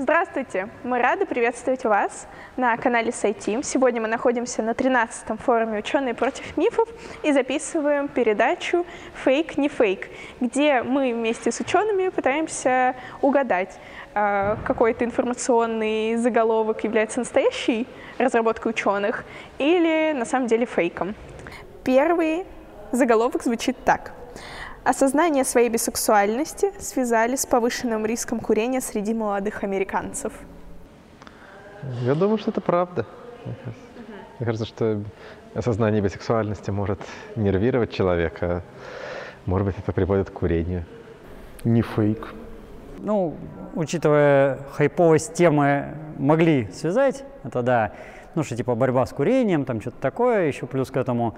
Здравствуйте! Мы рады приветствовать вас на канале Сайтим. Сегодня мы находимся на 13-м форуме «Ученые против мифов» и записываем передачу «Фейк, не фейк», где мы вместе с учеными пытаемся угадать, а, какой-то информационный заголовок является настоящей разработкой ученых или на самом деле фейком. Первый заголовок звучит так – Осознание своей бисексуальности связали с повышенным риском курения среди молодых американцев. Я думаю, что это правда. Мне кажется. Мне кажется что осознание бисексуальности может нервировать человека. Может быть, это приводит к курению. Не фейк. Ну, учитывая хайповость темы, могли связать, это да. Ну, что типа борьба с курением, там что-то такое, еще плюс к этому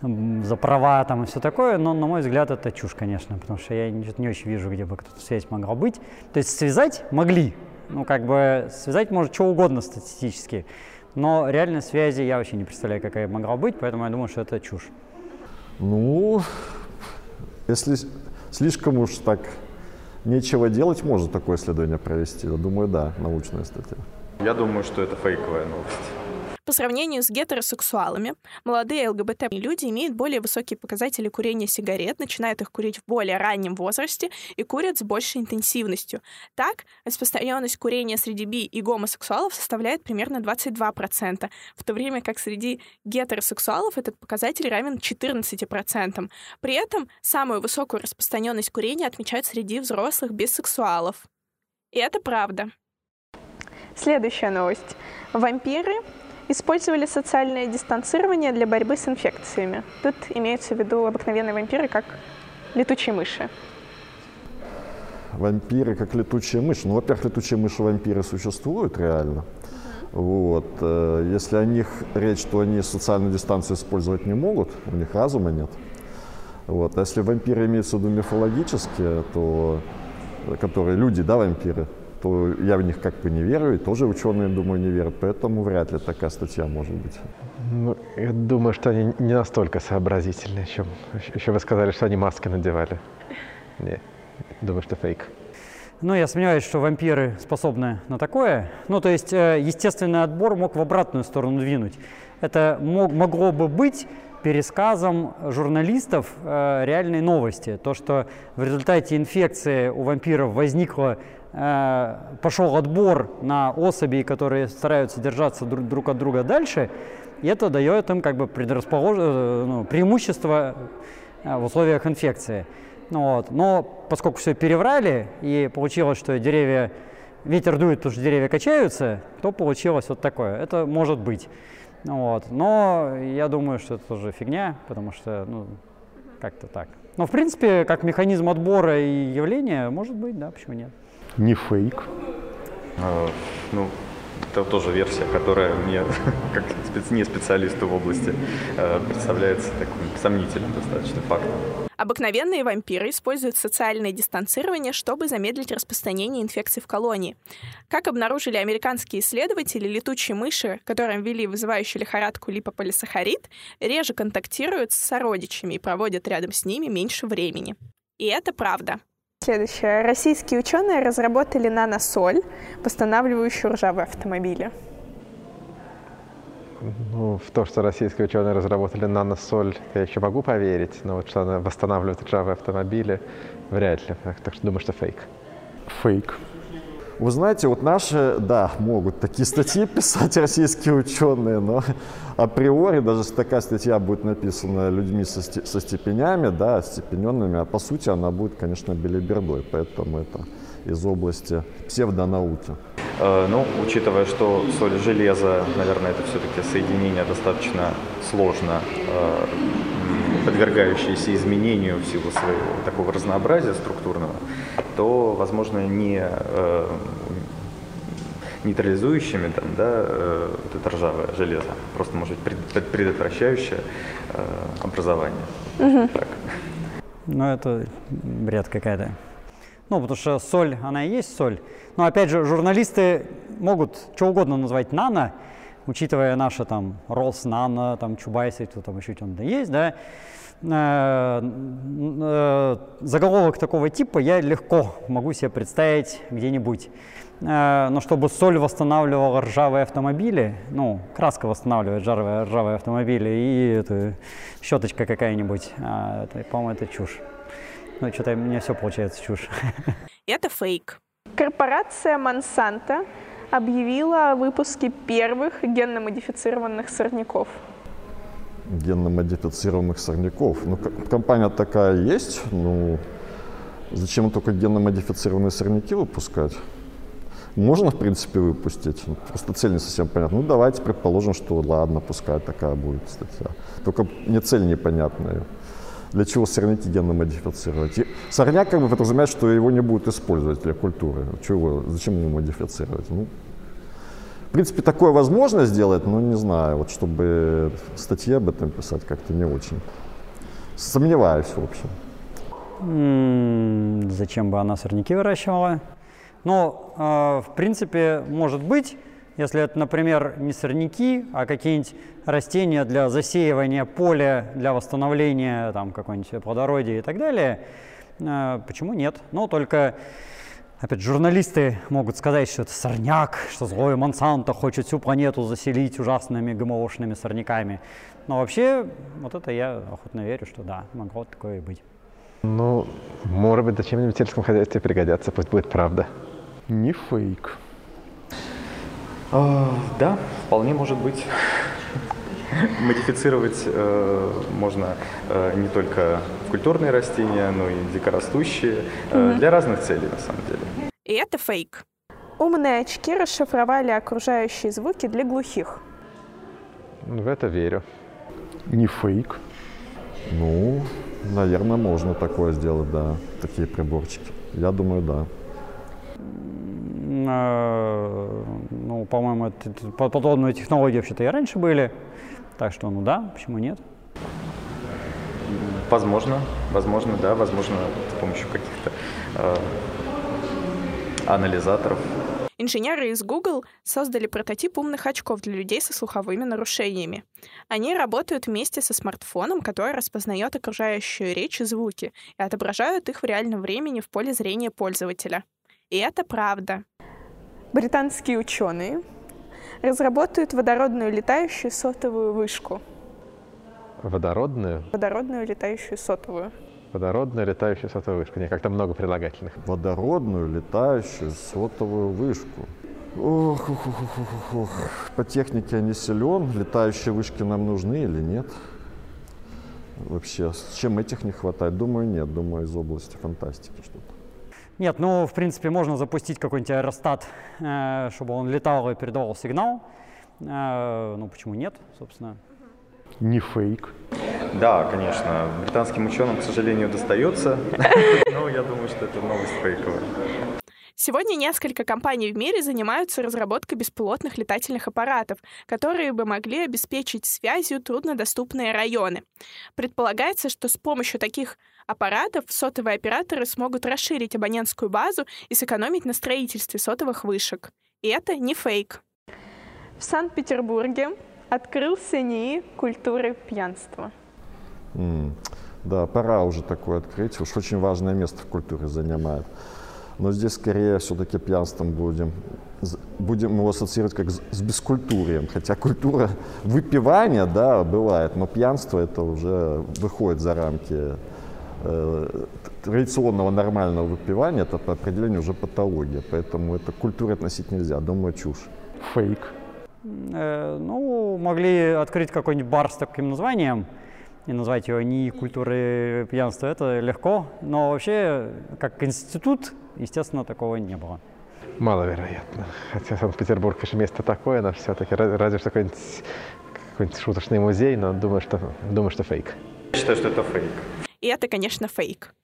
за права там и все такое, но, на мой взгляд, это чушь, конечно, потому что я не, не очень вижу, где бы кто-то связь могла быть. То есть связать могли, ну, как бы связать может что угодно статистически, но реальной связи я вообще не представляю, какая могла быть, поэтому я думаю, что это чушь. Ну, если слишком уж так нечего делать, можно такое исследование провести. Я думаю, да, научная статья. Я думаю, что это фейковая новость. По сравнению с гетеросексуалами, молодые ЛГБТ-люди имеют более высокие показатели курения сигарет, начинают их курить в более раннем возрасте и курят с большей интенсивностью. Так, распространенность курения среди би и гомосексуалов составляет примерно 22%, в то время как среди гетеросексуалов этот показатель равен 14%. При этом самую высокую распространенность курения отмечают среди взрослых бисексуалов. И это правда. Следующая новость. Вампиры использовали социальное дистанцирование для борьбы с инфекциями. Тут имеются в виду обыкновенные вампиры, как летучие мыши. Вампиры, как летучие мыши. Ну, во-первых, летучие мыши-вампиры существуют реально. Вот. Э, если о них речь, то они социальную дистанцию использовать не могут, у них разума нет. Вот. А если вампиры имеются в виду мифологические, то которые люди, да, вампиры, то я в них как бы не верю, и тоже ученые, думаю, не верят, поэтому вряд ли такая статья может быть. Ну, я думаю, что они не настолько сообразительны. Еще, еще вы сказали, что они маски надевали. Не, думаю, что фейк. Ну, я сомневаюсь, что вампиры способны на такое. Ну, то есть, э, естественный отбор мог в обратную сторону двинуть. Это мог, могло бы быть пересказом журналистов э, реальной новости. То, что в результате инфекции у вампиров возникла Э, пошел отбор на особей, которые стараются держаться друг, друг от друга дальше, и это дает им как бы предрасполож... Э, ну, преимущество э, в условиях инфекции. Ну, вот. Но поскольку все переврали, и получилось, что деревья, ветер дует, потому что деревья качаются, то получилось вот такое. Это может быть. Ну, вот. Но я думаю, что это тоже фигня, потому что, ну, как-то так. Но, в принципе, как механизм отбора и явления, может быть, да, почему нет не фейк? А, ну, это тоже версия, которая мне, как не специалисту в области, э, представляется таким сомнительным достаточно фактом. Обыкновенные вампиры используют социальное дистанцирование, чтобы замедлить распространение инфекций в колонии. Как обнаружили американские исследователи, летучие мыши, которым ввели вызывающую лихорадку липополисахарид, реже контактируют с сородичами и проводят рядом с ними меньше времени. И это правда. Следующее. Российские ученые разработали наносоль, восстанавливающую ржавые автомобили. Ну, в то, что российские ученые разработали наносоль, я еще могу поверить, но вот что она восстанавливает ржавые автомобили, вряд ли. Так что думаю, что фейк. Фейк. Вы знаете, вот наши, да, могут такие статьи писать российские ученые, но априори, даже если такая статья будет написана людьми со, со степенями, да, степененными, а по сути она будет, конечно, белибердой, поэтому это из области псевдонауки. Э, ну, учитывая, что соль и железо, наверное, это все-таки соединение достаточно сложно, э, подвергающееся изменению в силу своего такого разнообразия структурного, то, возможно, не э, нейтрализующими там, да, э, вот это ржавое железо, просто может быть предотвращающее э, образование. Угу. Так. Ну, это бред какая-то. Ну, потому что соль, она и есть соль. Но опять же, журналисты могут что угодно назвать нано, учитывая наши там Рос, Нано, там Чубайсы, кто там еще что-то есть, да, заголовок такого типа я легко могу себе представить где-нибудь. Э, но чтобы соль восстанавливала ржавые автомобили, ну, краска восстанавливает ржавые, ржавые автомобили и это, щеточка какая-нибудь, а, по-моему, это чушь. Ну, что-то меня все получается чушь. Это фейк. Корпорация Monsanto объявила о выпуске первых генно-модифицированных сорняков. Генно-модифицированных сорняков. Ну, компания такая есть, ну, зачем только генно-модифицированные сорняки выпускать? Можно, в принципе, выпустить. Просто цель не совсем понятна. Ну, давайте предположим, что ладно, пускай такая будет статья. Только мне цель непонятная. Для чего сорняки генно модифицировать? И сорняк как бы подразумевает, что его не будут использовать для культуры. Чего, зачем его модифицировать? Ну, в принципе, такое возможно сделать, но не знаю, вот чтобы статьи об этом писать как-то не очень. Сомневаюсь, в общем. зачем бы она сорняки выращивала? Но, э, в принципе, может быть, если это, например, не сорняки, а какие-нибудь растения для засеивания поля, для восстановления там какой-нибудь плодородия и так далее, э, почему нет? Но только, опять журналисты могут сказать, что это сорняк, что злой Монсанто хочет всю планету заселить ужасными ГМОшными сорняками. Но вообще, вот это я охотно верю, что да, могло такое и быть. Ну, может быть, зачем-нибудь в сельском хозяйстве пригодятся, пусть будет правда не фейк. А, да, вполне может быть. Модифицировать э, можно э, не только культурные растения, но и дикорастущие э, угу. для разных целей на самом деле. И это фейк. Умные очки расшифровали окружающие звуки для глухих. В это верю. Не фейк. Ну, наверное, можно такое сделать, да, такие приборчики. Я думаю, да. Э, ну, по-моему, подобные технологии вообще-то и раньше были. Так что, ну да, почему нет? Возможно, возможно, да, возможно, с помощью каких-то э, анализаторов. Инженеры из Google создали прототип умных очков для людей со слуховыми нарушениями. Они работают вместе со смартфоном, который распознает окружающую речь и звуки, и отображают их в реальном времени в поле зрения пользователя. И это правда. Британские ученые разработают водородную летающую сотовую вышку. Водородную? Водородную летающую сотовую. Водородную летающую сотовую вышку. Не как-то много прилагательных. Водородную летающую сотовую вышку. Ох, ох, ох, ох, ох, ох. По технике я не силен. Летающие вышки нам нужны или нет? Вообще, с чем этих не хватает? Думаю, нет. Думаю, из области фантастики что-то. Нет, ну, в принципе, можно запустить какой-нибудь аэростат, э, чтобы он летал и передавал сигнал. Э, ну, почему нет, собственно? Не фейк. Да, конечно. Британским ученым, к сожалению, достается. Но я думаю, что это новость фейковая. Сегодня несколько компаний в мире занимаются разработкой беспилотных летательных аппаратов, которые бы могли обеспечить связью труднодоступные районы. Предполагается, что с помощью таких аппаратов сотовые операторы смогут расширить абонентскую базу и сэкономить на строительстве сотовых вышек. И это не фейк. В Санкт-Петербурге открылся НИИ культуры пьянства. Mm. Да, пора уже такое открыть. Уж очень важное место в культуре занимает. Но здесь скорее все-таки пьянством будем. Будем его ассоциировать как с бескультурием. Хотя культура выпивания, да, бывает, но пьянство это уже выходит за рамки э, традиционного нормального выпивания. Это по определению уже патология. Поэтому это культуре относить нельзя. Думаю, чушь. Фейк. Э, ну, могли открыть какой-нибудь бар с таким названием и назвать его не культурой пьянства, это легко. Но вообще, как институт, естественно, такого не было. Маловероятно. Хотя Санкт-Петербург, конечно, место такое, но все-таки разве что какой-нибудь какой шуточный музей, но думаю, что, думаю, что фейк. Я считаю, что это фейк. И это, конечно, фейк.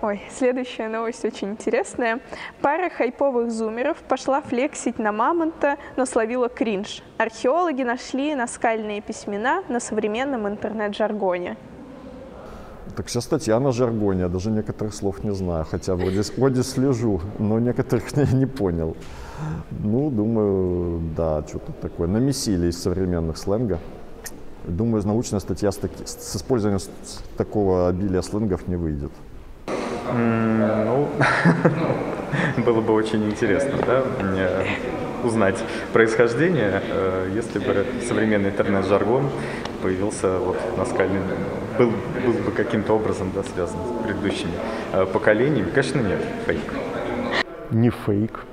Ой, следующая новость очень интересная. Пара хайповых зумеров пошла флексить на мамонта, но словила кринж. Археологи нашли наскальные письмена на современном интернет-жаргоне. Так вся статья на жаргоне, я даже некоторых слов не знаю, хотя вроде, вроде слежу, но некоторых не, не понял. Ну, думаю, да, что-то такое. Намесили из современных сленга. Думаю, научная статья с, таки- с использованием такого обилия сленгов не выйдет. Ну, было бы очень интересно, да, узнать происхождение, э, если бы современный интернет-жаргон появился вот наскальный, был, был бы каким-то образом да, связан с предыдущими э, поколениями. Конечно, нет, фейк. Не фейк.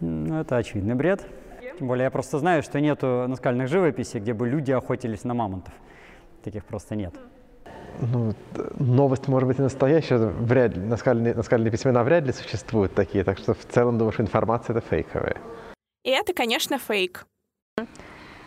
Ну, это очевидный бред. Тем более я просто знаю, что нету наскальных живописей, где бы люди охотились на мамонтов. Таких просто нет. Ну, новость может быть и настоящая, вряд ли, наскальные, наскальные письмена вряд ли существуют такие, так что в целом думаю, что информация это фейковая. И это, конечно, фейк.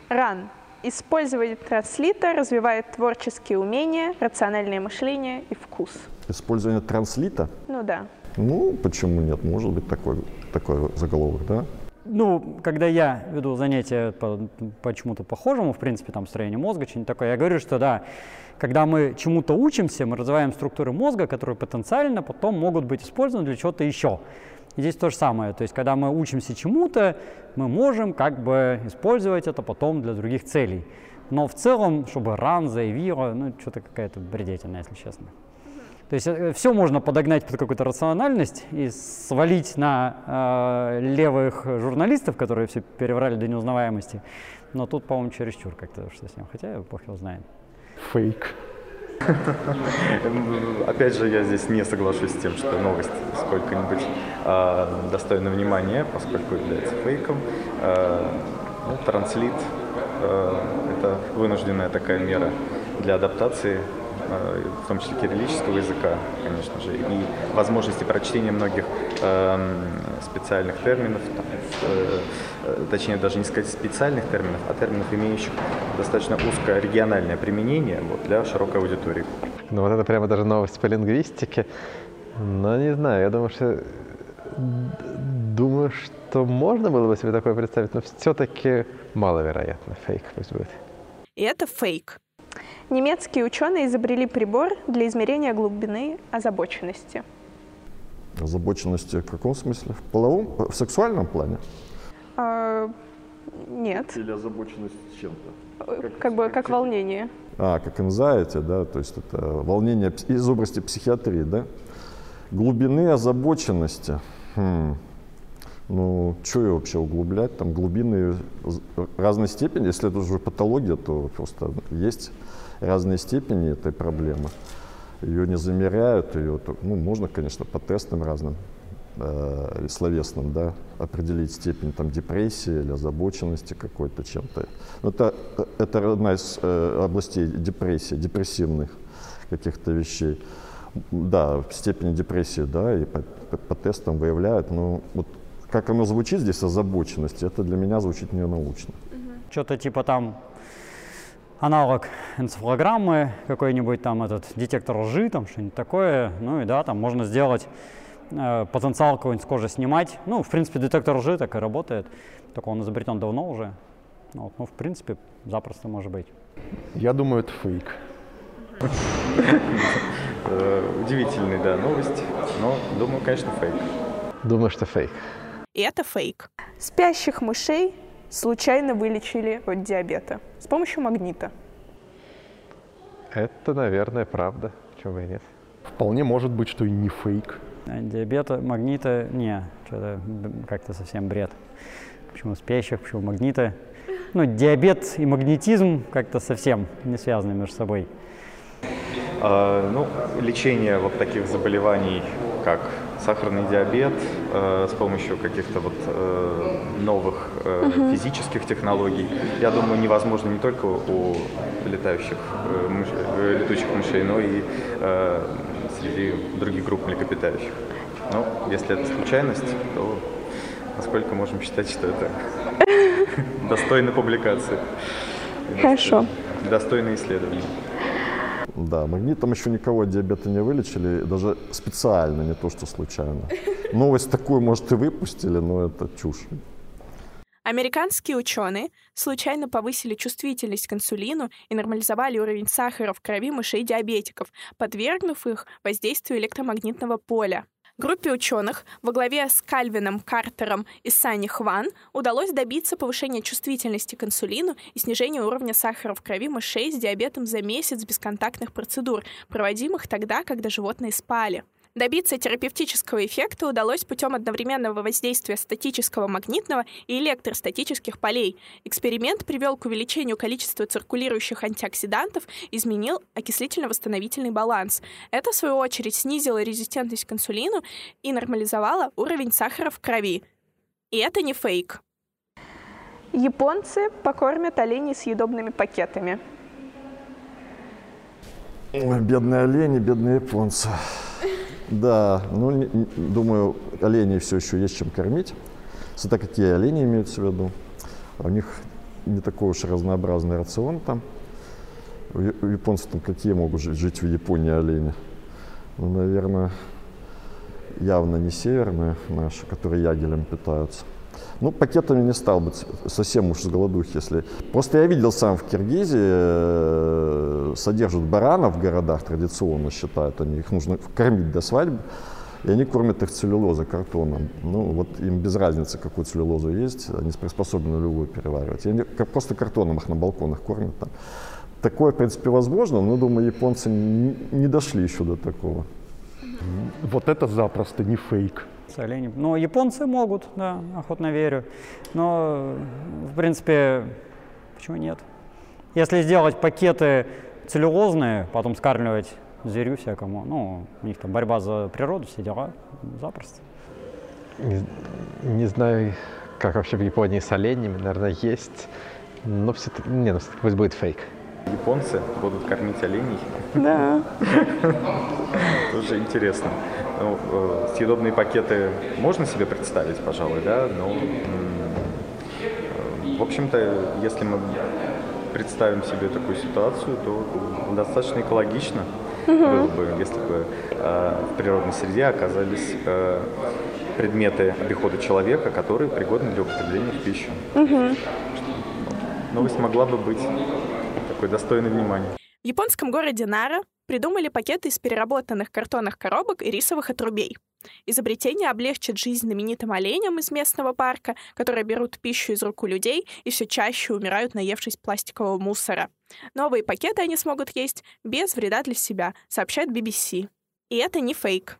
Ран. Использовать транслитор развивает творческие умения, рациональное мышление и вкус. Использование транслита? Ну да. Ну, почему нет? Может быть такой, такой заголовок, да? Ну, когда я веду занятия по, по чему-то похожему, в принципе, там, строению мозга, что-нибудь такое, я говорю, что да, когда мы чему-то учимся, мы развиваем структуры мозга, которые потенциально потом могут быть использованы для чего-то еще. Здесь то же самое. То есть, когда мы учимся чему-то, мы можем как бы использовать это потом для других целей. Но в целом, чтобы ран, заявила, ну, что-то какая-то бредятина, если честно. То есть все можно подогнать под какую-то рациональность и свалить на э, левых журналистов, которые все переврали до неузнаваемости. Но тут, по-моему, чересчур как-то что с ним. Хотя бог его знает. Фейк. Опять же, я здесь не соглашусь с тем, что новость сколько-нибудь а, достойна внимания, поскольку является фейком. А, ну, транслит а, это вынужденная такая мера для адаптации, а, в том числе кириллического языка, конечно же, и возможности прочтения многих специальных терминов, там, э, э, точнее даже не сказать специальных терминов, а терминов, имеющих достаточно узкое региональное применение вот, для широкой аудитории. Ну вот это прямо даже новость по лингвистике. Но не знаю, я думаю, что думаю, что можно было бы себе такое представить, но все-таки маловероятно. Фейк пусть будет. И это фейк. Немецкие ученые изобрели прибор для измерения глубины озабоченности. Озабоченности в каком смысле? В половом, в сексуальном плане? А, нет, Или озабоченность чем-то? как бы как волнение. А, как anxiety, да, то есть это волнение из области психиатрии, да? Глубины озабоченности. Хм. Ну, что ее вообще углублять? Там глубины разной степени. Если это уже патология, то просто есть разные степени этой проблемы. Ее не замеряют, ее, ну, можно, конечно, по тестам разным э, словесным, да, определить степень там депрессии или озабоченности какой-то чем-то. Но это, это одна из э, областей депрессии, депрессивных каких-то вещей. Да, степень депрессии, да, и по, по- по тестам выявляют, но вот как оно звучит здесь, озабоченность, это для меня звучит ненаучно. Что-то типа там аналог энцефалограммы, какой-нибудь там этот детектор лжи, там что-нибудь такое. Ну и да, там можно сделать э, потенциал какой-нибудь с кожи снимать. Ну, в принципе, детектор лжи так и работает. Только он изобретен давно уже. Ну, вот, ну, в принципе, запросто может быть. Я думаю, это фейк. Э, Удивительная, да, новость, но думаю, конечно, фейк. Думаю, что фейк. И это фейк. Спящих мышей случайно вылечили от диабета с помощью магнита. Это, наверное, правда. Чего бы и нет. Вполне может быть, что и не фейк. А Диабета, магнита, не, что-то как-то совсем бред. Почему спящих, почему магнита? Ну, диабет и магнетизм как-то совсем не связаны между собой. А, Ну, лечение вот таких заболеваний, как сахарный диабет, э, с помощью каких-то вот э, новых э, физических технологий, я думаю, невозможно не только у летающих э, мыш- э, летучих мышей, но и э, среди других групп млекопитающих. Но если это случайность, то насколько можем считать, что это достойно публикации? Хорошо. Достойно исследования. Да, магнитом еще никого от диабета не вылечили, даже специально, не то что случайно. Новость такую, может, и выпустили, но это чушь. Американские ученые случайно повысили чувствительность к инсулину и нормализовали уровень сахара в крови мышей-диабетиков, подвергнув их воздействию электромагнитного поля. Группе ученых во главе с Кальвином Картером и Санни Хван удалось добиться повышения чувствительности к инсулину и снижения уровня сахара в крови мышей с диабетом за месяц бесконтактных процедур, проводимых тогда, когда животные спали. Добиться терапевтического эффекта удалось путем одновременного воздействия статического магнитного и электростатических полей. Эксперимент привел к увеличению количества циркулирующих антиоксидантов, изменил окислительно-восстановительный баланс. Это, в свою очередь, снизило резистентность к инсулину и нормализовало уровень сахара в крови. И это не фейк. Японцы покормят оленей съедобными пакетами. Ой, бедные олени, бедные японцы. Да, ну, не- думаю, оленей все еще есть чем кормить. Смотря какие олени имеются в виду. А У них не такой уж разнообразный рацион там. У японцев там какие могут жить, жить в Японии олени? Ну, наверное, явно не северные наши, которые ягелем питаются. Ну, пакетами не стал бы, совсем уж с голодухи, если... Просто я видел сам в Киргизии, э, содержат баранов в городах, традиционно считают они, их нужно кормить до свадьбы, и они кормят их целлюлозой, картоном. Ну, вот им без разницы, какую целлюлозу есть, они приспособлены любую переваривать. И они просто картоном их на балконах кормят там. Такое, в принципе, возможно, но, думаю, японцы не дошли еще до такого. Вот это запросто, не фейк. С оленем. Ну, японцы могут, да, охотно верю. Но, в принципе, почему нет? Если сделать пакеты целлюлозные, потом скармливать зверю всякому, ну, у них там борьба за природу, все дела, запросто. Не, не знаю, как вообще в Японии с оленями, наверное, есть. Но все-таки, не, ну всё-таки пусть будет фейк. Японцы будут кормить оленей. Да. Тоже интересно. Ну, э, съедобные пакеты можно себе представить, пожалуй, да, но, м, э, в общем-то, если мы представим себе такую ситуацию, то достаточно экологично было бы, если бы э, в природной среде оказались э, предметы обихода человека, которые пригодны для употребления в пищу. Новость могла бы быть такой достойной внимания. В японском городе Нара придумали пакеты из переработанных картонных коробок и рисовых отрубей. Изобретение облегчит жизнь знаменитым оленям из местного парка, которые берут пищу из рук у людей и все чаще умирают, наевшись пластикового мусора. Новые пакеты они смогут есть без вреда для себя, сообщает BBC. И это не фейк.